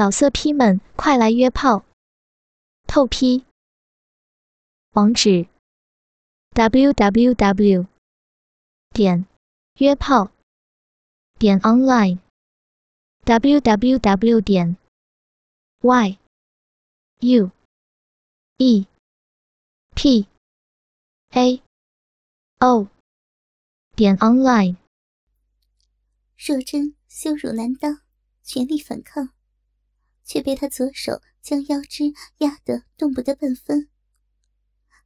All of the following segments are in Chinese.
老色批们，快来约炮！透批。网址：w w w 点约炮点 online w w w 点 y u e p a o 点 online。若真羞辱难当，全力反抗。却被他左手将腰肢压得动不得半分。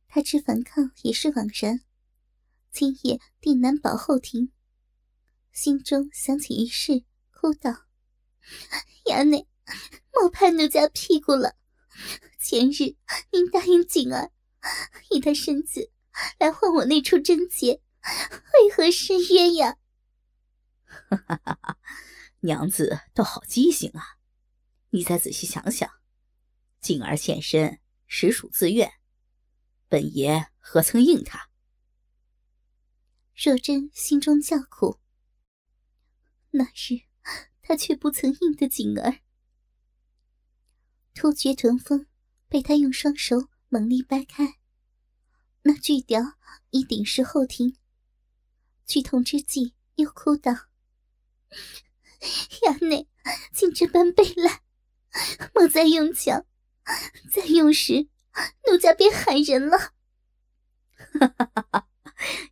他知反抗也是枉然，今夜定难保后庭。心中想起一事，哭道：“衙内，莫拍奴家屁股了。前日您答应锦儿，以他身子来换我那处贞洁，为何失约呀？”哈哈哈哈娘子倒好记性啊！你再仔细想想，静儿现身实属自愿，本爷何曾应她？若真心中叫苦。那日他却不曾应的景儿，突厥臀峰被他用双手猛力掰开，那巨屌已顶是后庭，剧痛之际又哭道：“ 衙内，竟这般被烂！”莫再用强，再用时，奴家便喊人了。哈哈哈哈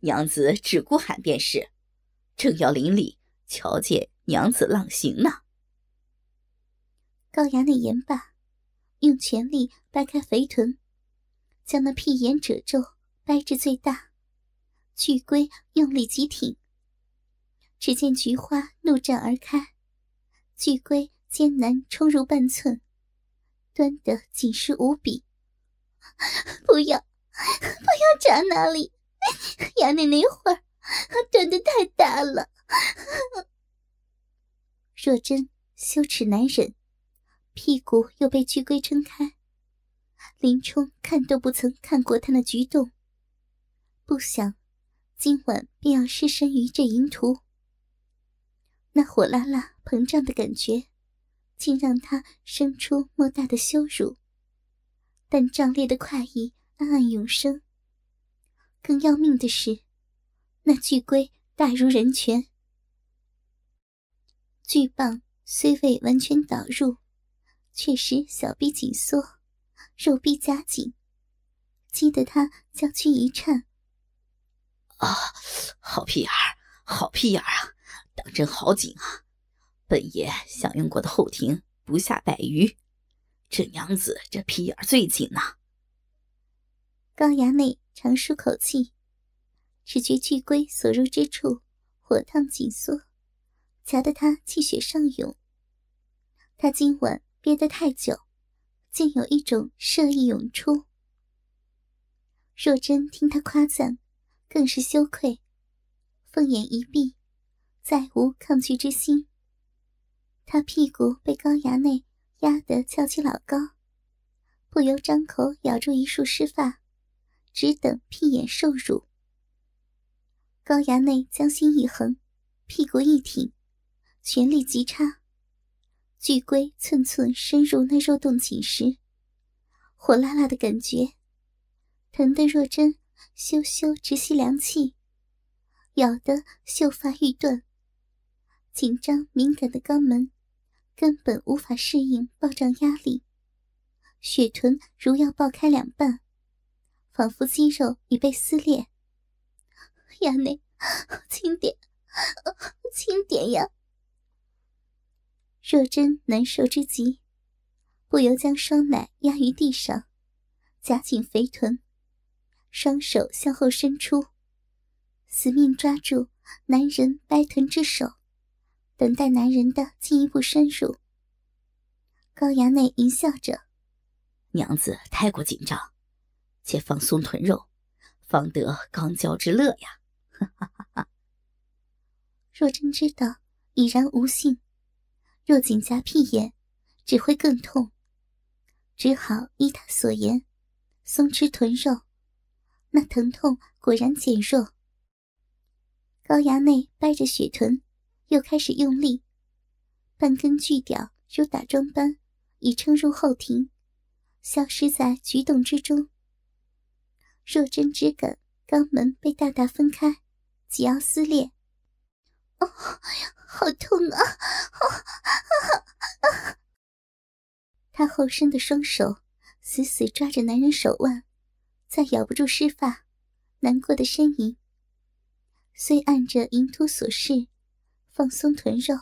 娘子只顾喊便是，正要临礼瞧见娘子浪行呢。高衙内言罢，用全力掰开肥臀，将那屁眼褶皱掰至最大，巨龟用力急挺。只见菊花怒绽而开，巨龟。艰难冲入半寸，端得紧实无比。不要，不要扎那里！衙内那会儿端的太大了。若真羞耻难忍，屁股又被巨龟撑开，林冲看都不曾看过他那举动，不想今晚便要失身于这淫徒。那火辣辣膨胀的感觉。竟让他生出莫大的羞辱，但壮烈的快意暗暗涌生。更要命的是，那巨龟大如人拳，巨棒虽未完全导入，却使小臂紧缩，肉臂夹紧，激得他娇躯一颤。啊，好屁眼儿，好屁眼儿啊，当真好紧啊！本爷享用过的后庭不下百余，这娘子这屁眼最紧呐。高衙内长舒口气，只觉巨龟所入之处火烫紧缩，夹得他气血上涌。他今晚憋得太久，竟有一种射意涌出。若真听他夸赞，更是羞愧，凤眼一闭，再无抗拒之心。他屁股被高衙内压得翘起老高，不由张口咬住一束湿发，只等屁眼受辱。高衙内将心一横，屁股一挺，全力急插，巨龟寸寸深入那肉洞紧实，火辣辣的感觉，疼得若真羞羞直吸凉气，咬得秀发欲断，紧张敏感的肛门。根本无法适应暴胀压力，血臀如要爆开两半，仿佛肌肉已被撕裂。衙内，轻点，轻点呀！若真难受之极，不由将双奶压于地上，夹紧肥臀，双手向后伸出，死命抓住男人掰臀之手。等待男人的进一步深入。高衙内淫笑着：“娘子太过紧张，且放松臀肉，方得刚交之乐呀！”哈哈哈哈若真知道已然无幸，若紧夹屁眼，只会更痛，只好依他所言，松弛臀肉。那疼痛果然减弱。高衙内掰着雪臀。又开始用力，半根巨屌如打桩般已撑入后庭，消失在菊洞之中。若真只感肛门被大大分开，即要撕裂。哦，好痛啊！他后伸的双手死死抓着男人手腕，再咬不住湿发，难过的呻吟。虽按着淫徒所示放松臀肉，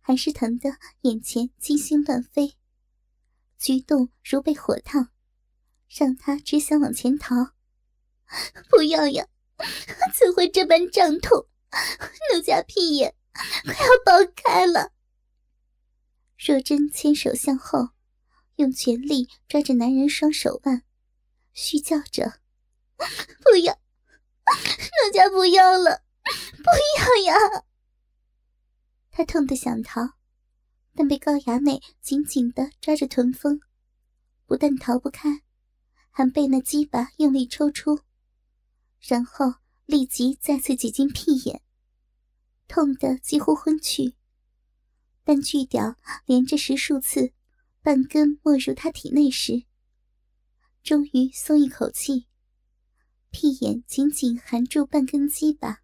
还是疼得眼前金星乱飞，举动如被火烫，让他只想往前逃。不要呀！怎会这般胀痛？奴家屁眼快要爆开了。若真牵手向后，用全力抓着男人双手腕，虚叫着：“不要，奴家不要了，不要呀！”他痛得想逃，但被高衙内紧紧的抓着臀峰，不但逃不开，还被那鸡巴用力抽出。然后立即再次挤进屁眼，痛得几乎昏去。但巨屌连着十数次，半根没入他体内时，终于松一口气，屁眼紧紧含住半根鸡巴，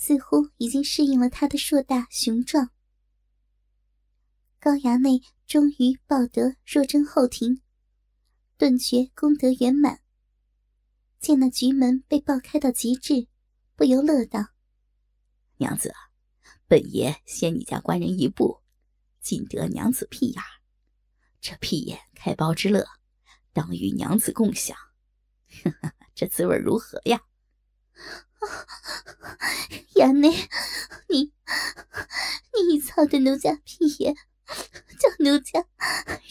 似乎已经适应了他的硕大雄壮。高衙内终于抱得若真后庭，顿觉功德圆满。见那局门被爆开到极致，不由乐道：“娘子，本爷先你家官人一步，尽得娘子屁眼这屁眼开包之乐，当与娘子共享。这滋味如何呀？” 衙内，你你操的奴家屁眼，叫奴家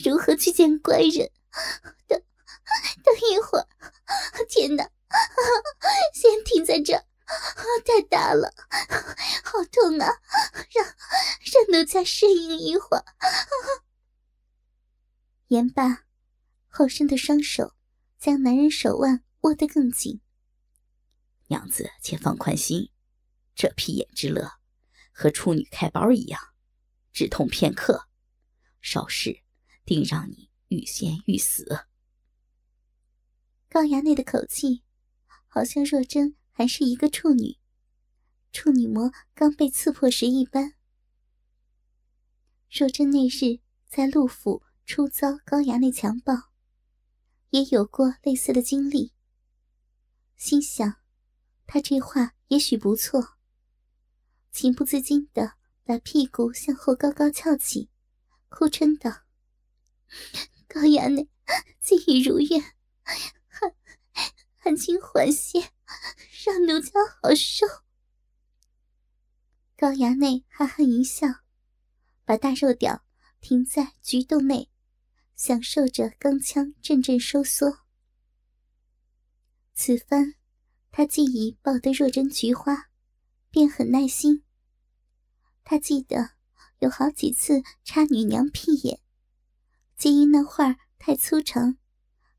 如何去见官人？等等一会儿。天哪！先停在这，太大了，好痛啊！让让奴家适应一会儿。言罢，后伸的双手将男人手腕握得更紧。娘子，且放宽心，这屁眼之乐和处女开包一样，只痛片刻，稍事定让你欲仙欲死。高衙内的口气，好像若真还是一个处女，处女膜刚被刺破时一般。若真那日在陆府初遭高衙内强暴，也有过类似的经历。心想，他这话也许不错，情不自禁的把屁股向后高高翘起，哭嗔道：“高衙内，今已如愿。”赶紧缓些，让奴家好受。高衙内哈哈一笑，把大肉屌停在菊洞内，享受着钢枪阵阵收缩。此番，他既已抱得若真菊花，便很耐心。他记得有好几次插女娘屁眼，皆因那画太粗长，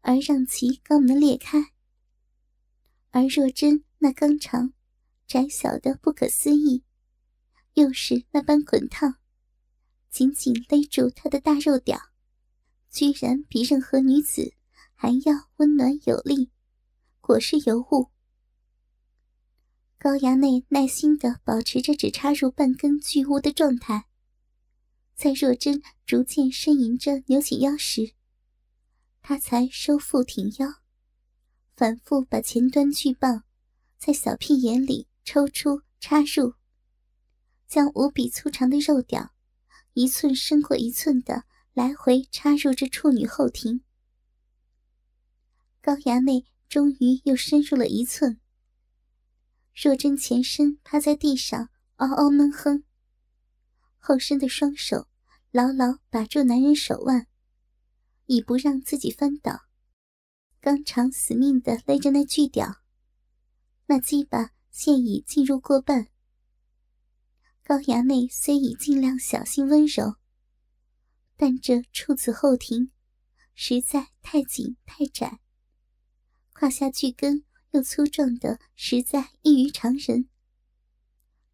而让其肛门裂开。而若真那肛肠窄小的不可思议，又是那般滚烫，紧紧勒住他的大肉屌，居然比任何女子还要温暖有力，果是尤物。高衙内耐心的保持着只插入半根巨物的状态，在若真逐渐呻吟着扭起腰时，他才收腹挺腰。反复把前端巨棒在小屁眼里抽出插入，将无比粗长的肉屌一寸深过一寸的来回插入这处女后庭。高衙内终于又深入了一寸。若真前身趴在地上嗷嗷闷哼，后身的双手牢牢把住男人手腕，以不让自己翻倒。刚长死命的勒着那巨屌，那鸡巴现已进入过半。高衙内虽已尽量小心温柔，但这处子后庭实在太紧太窄，胯下巨根又粗壮的实在异于常人，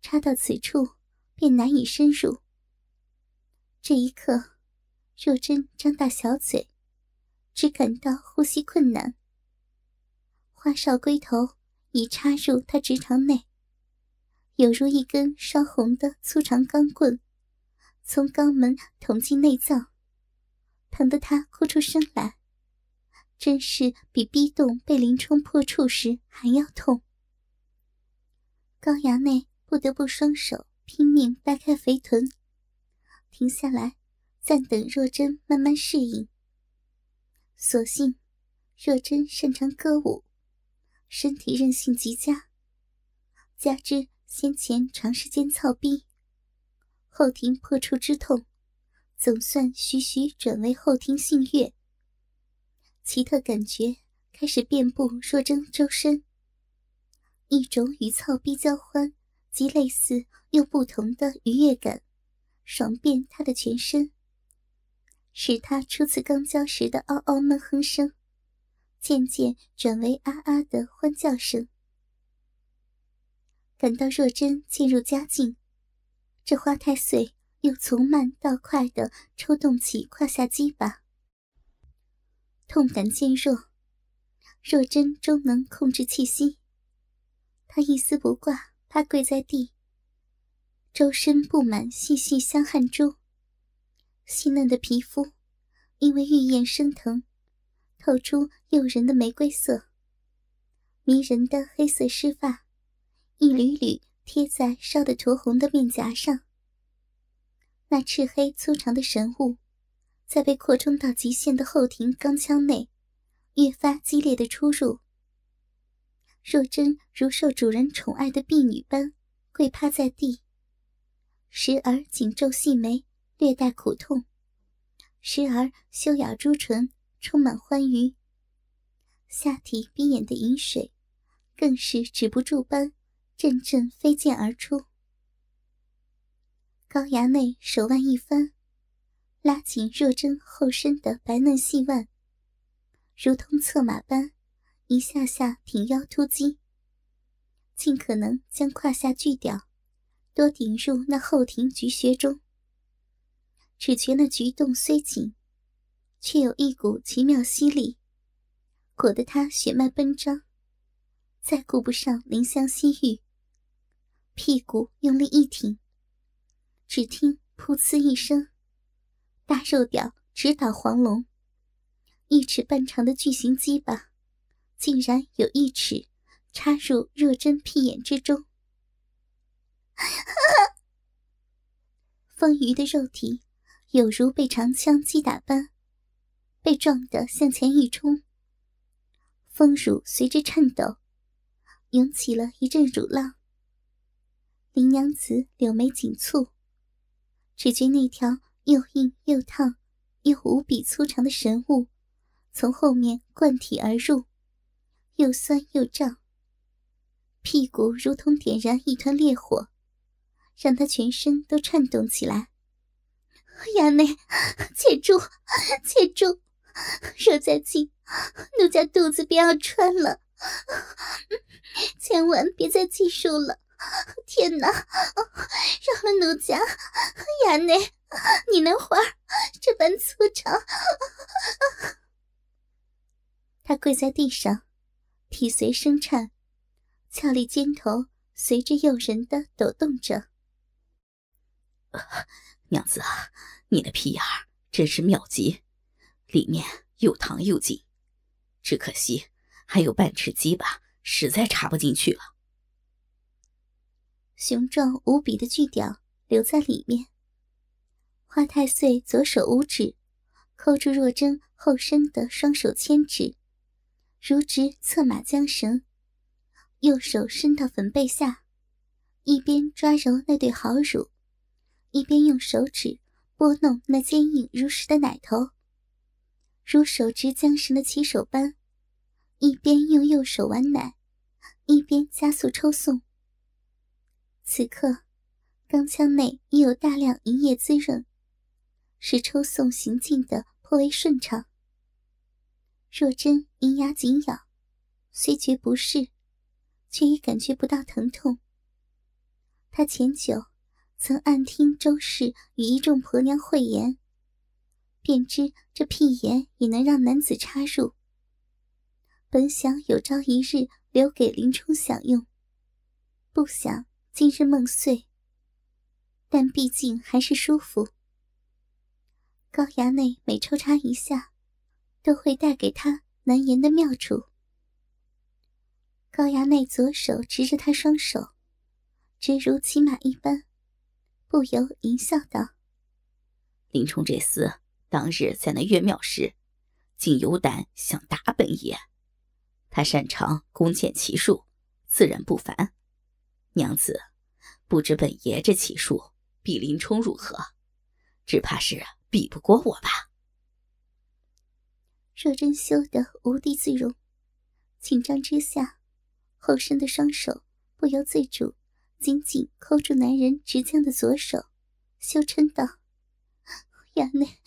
插到此处便难以深入。这一刻，若真张大小嘴，只感到呼吸困难。花哨龟头已插入他直肠内，有如一根烧红的粗长钢棍，从肛门捅进内脏，疼得他哭出声来。真是比逼洞被林冲破处时还要痛。高衙内不得不双手拼命掰开肥臀，停下来暂等若真慢慢适应。所幸若真擅长歌舞，身体韧性极佳，加之先前长时间操逼，后庭破处之痛，总算徐徐转为后庭性悦。奇特感觉开始遍布若真周身，一种与操逼交欢、极类似又不同的愉悦感，爽遍他的全身，使他初次刚交时的嗷嗷闷哼声，渐渐转为啊啊的欢叫声。感到若真渐入佳境，这花太岁又从慢到快的抽动起胯下鸡巴。痛感渐弱，若真终能控制气息。他一丝不挂，趴跪在地，周身布满细细香汗珠，细嫩的皮肤因为玉燕升腾，透出诱人的玫瑰色。迷人的黑色湿发，一缕缕贴在烧得酡红的面颊上。那赤黑粗长的神物。在被扩充到极限的后庭钢腔内，越发激烈的出入。若真如受主人宠爱的婢女般跪趴在地，时而紧皱细眉，略带苦痛；时而修咬朱唇，充满欢愉。下体逼眼的饮水，更是止不住般阵阵飞溅而出。高衙内手腕一翻。拉紧若真后身的白嫩细腕，如同策马般，一下下挺腰突击，尽可能将胯下锯掉，多顶入那后庭菊穴中。只觉那菊洞虽紧，却有一股奇妙吸力，裹得他血脉奔张，再顾不上怜香惜玉，屁股用力一挺，只听“噗呲”一声。大肉屌直捣黄龙，一尺半长的巨型鸡巴，竟然有一尺插入若真屁眼之中。风鱼的肉体有如被长枪击打般，被撞得向前一冲，丰乳随之颤抖，涌起了一阵乳浪。林娘子柳眉紧蹙，只觉那条。又硬又烫，又无比粗长的神物，从后面贯体而入，又酸又胀。屁股如同点燃一团烈火，让他全身都颤动起来。亚内，且住，且住！若再进，奴家肚子便要穿了，千万别再计数了！天哪，饶了奴家！衙内。你那花这般粗长，他跪在地上，体随声颤，俏丽肩头随着诱人的抖动着。娘子啊，你的屁眼真是妙极，里面又烫又紧，只可惜还有半尺鸡巴，实在插不进去了。雄壮无比的巨屌留在里面。花太岁左手五指扣住若真后身的双手牵指，如执策马缰绳；右手伸到粉背下，一边抓揉那对好乳，一边用手指拨弄那坚硬如石的奶头，如手执缰绳的骑手般，一边用右手玩奶，一边加速抽送。此刻，钢枪内已有大量银液滋润。使抽送行进的颇为顺畅。若真银牙紧咬，虽觉不适，却也感觉不到疼痛。他前久曾暗听周氏与一众婆娘会言，便知这屁眼也能让男子插入。本想有朝一日留给林冲享用，不想今日梦碎。但毕竟还是舒服。高衙内每抽插一下，都会带给他难言的妙处。高衙内左手执着他双手，直如骑马一般，不由淫笑道：“林冲这厮。”当日在那岳庙时，竟有胆想打本爷。他擅长弓箭骑术，自然不凡。娘子，不知本爷这骑术比林冲如何？只怕是比不过我吧。若真羞得无地自容，紧张之下，后生的双手不由自主紧紧扣住男人直将的左手，羞嗔道。衙内，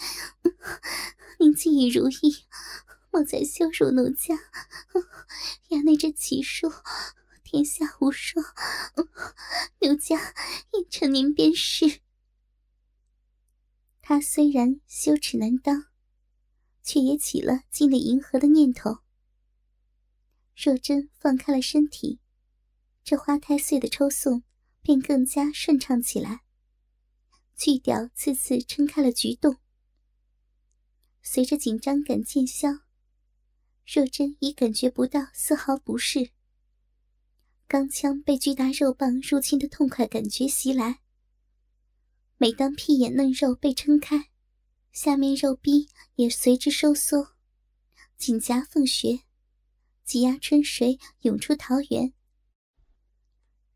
您既已如意，莫再羞辱奴家。衙内这奇术，天下无双，奴家应承您便是。他虽然羞耻难当，却也起了尽力迎合的念头。若真放开了身体，这花太岁的抽送便更加顺畅起来。巨屌次次撑开了局洞，随着紧张感渐消，若真已感觉不到丝毫不适。钢枪被巨大肉棒入侵的痛快感觉袭来。每当屁眼嫩肉被撑开，下面肉壁也随之收缩，紧夹缝穴，挤压春水涌出桃源。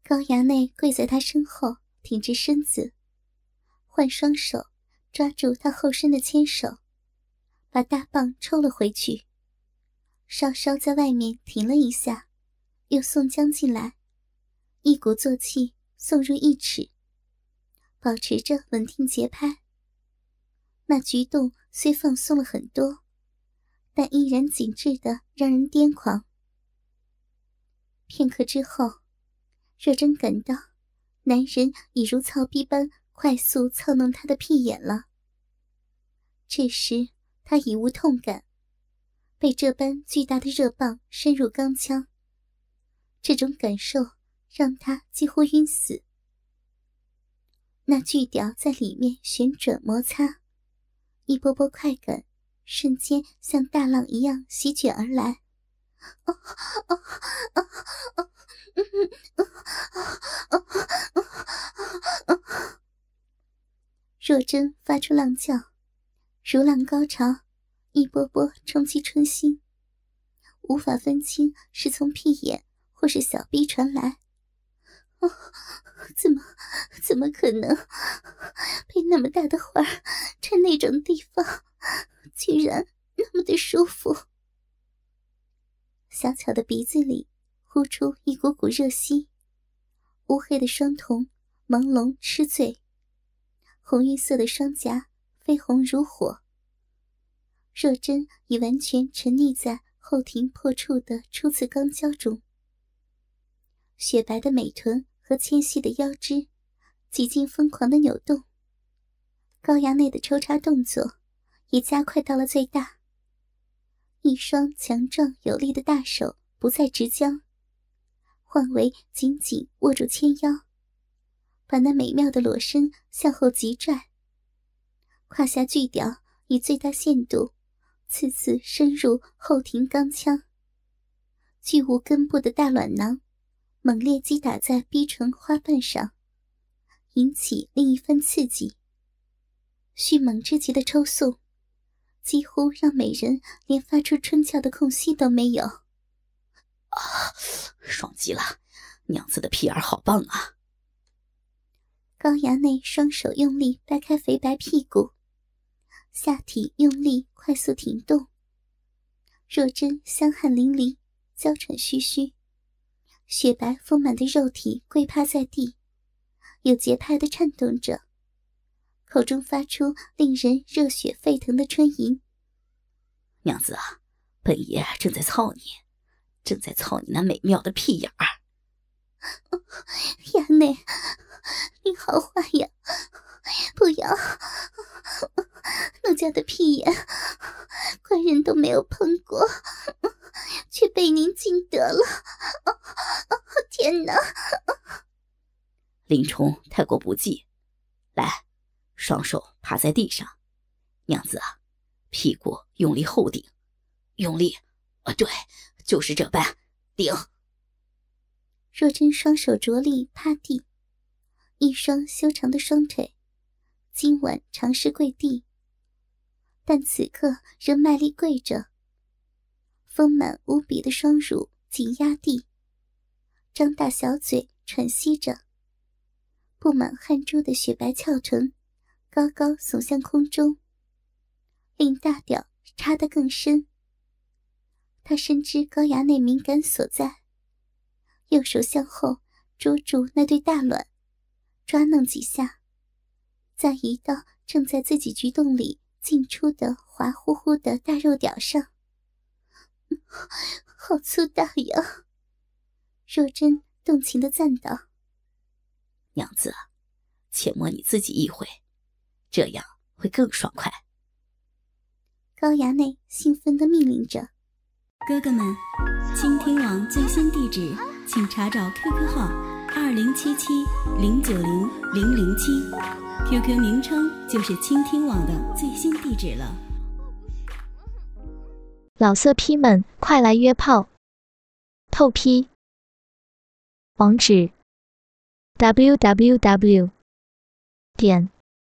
高衙内跪在他身后，挺直身子。换双手抓住他后身的牵手，把大棒抽了回去。稍稍在外面停了一下，又送将进来，一鼓作气送入一尺，保持着稳定节拍。那举动虽放松了很多，但依然紧致的让人癫狂。片刻之后，若真感到男人已如草逼般。快速操弄他的屁眼了。这时他已无痛感，被这般巨大的热棒深入钢腔，这种感受让他几乎晕死。那巨屌在里面旋转摩擦，一波波快感瞬间像大浪一样席卷而来。若真发出浪叫，如浪高潮，一波波冲击春心，无法分清是从屁眼或是小臂传来。哦，怎么怎么可能？被那么大的花在那种地方，居然那么的舒服。小巧的鼻子里呼出一股股热息，乌黑的双瞳朦胧痴醉。红玉色的双颊绯红如火。若真已完全沉溺在后庭破处的初次刚交中，雪白的美臀和纤细的腰肢几近疯狂的扭动，高衙内的抽插动作也加快到了最大。一双强壮有力的大手不再直僵，换为紧紧握住纤腰。把那美妙的裸身向后急拽，胯下巨屌以最大限度次次深入后庭钢腔，巨无根部的大卵囊猛烈击打在逼唇花瓣上，引起另一番刺激。迅猛之极的抽搐，几乎让美人连发出春叫的空隙都没有。啊，爽极了！娘子的屁眼好棒啊！高衙内双手用力掰开肥白屁股，下体用力快速停动。若真香汗淋漓，娇喘吁吁，雪白丰满的肉体跪趴在地，有节拍的颤动着，口中发出令人热血沸腾的春吟：“娘子啊，本爷正在操你，正在操你那美妙的屁眼儿。”亚内，好坏呀！不要，奴家的屁眼，官人都没有碰过，却被您尽得了。天哪！林冲太过不济，来，双手趴在地上，娘子啊，屁股用力后顶，用力，啊，对，就是这般顶。若真双手着力趴地，一双修长的双腿，今晚尝试跪地，但此刻仍卖力跪着。丰满无比的双乳紧压地，张大小嘴喘息着，布满汗珠的雪白翘臀高高耸向空中，令大屌插得更深。他深知高衙内敏感所在。右手向后捉住那对大卵，抓弄几下，再移到正在自己菊洞里进出的滑乎乎的大肉屌上。好粗大呀！若真动情的赞道：“娘子，且摸你自己一回，这样会更爽快。”高衙内兴奋的命令着：“哥哥们，倾听网最新地址。”请查找 QQ 号二零七七零九零零零七，QQ 名称就是倾听网的最新地址了。老色批们，快来约炮！透批。网址：w w w. 点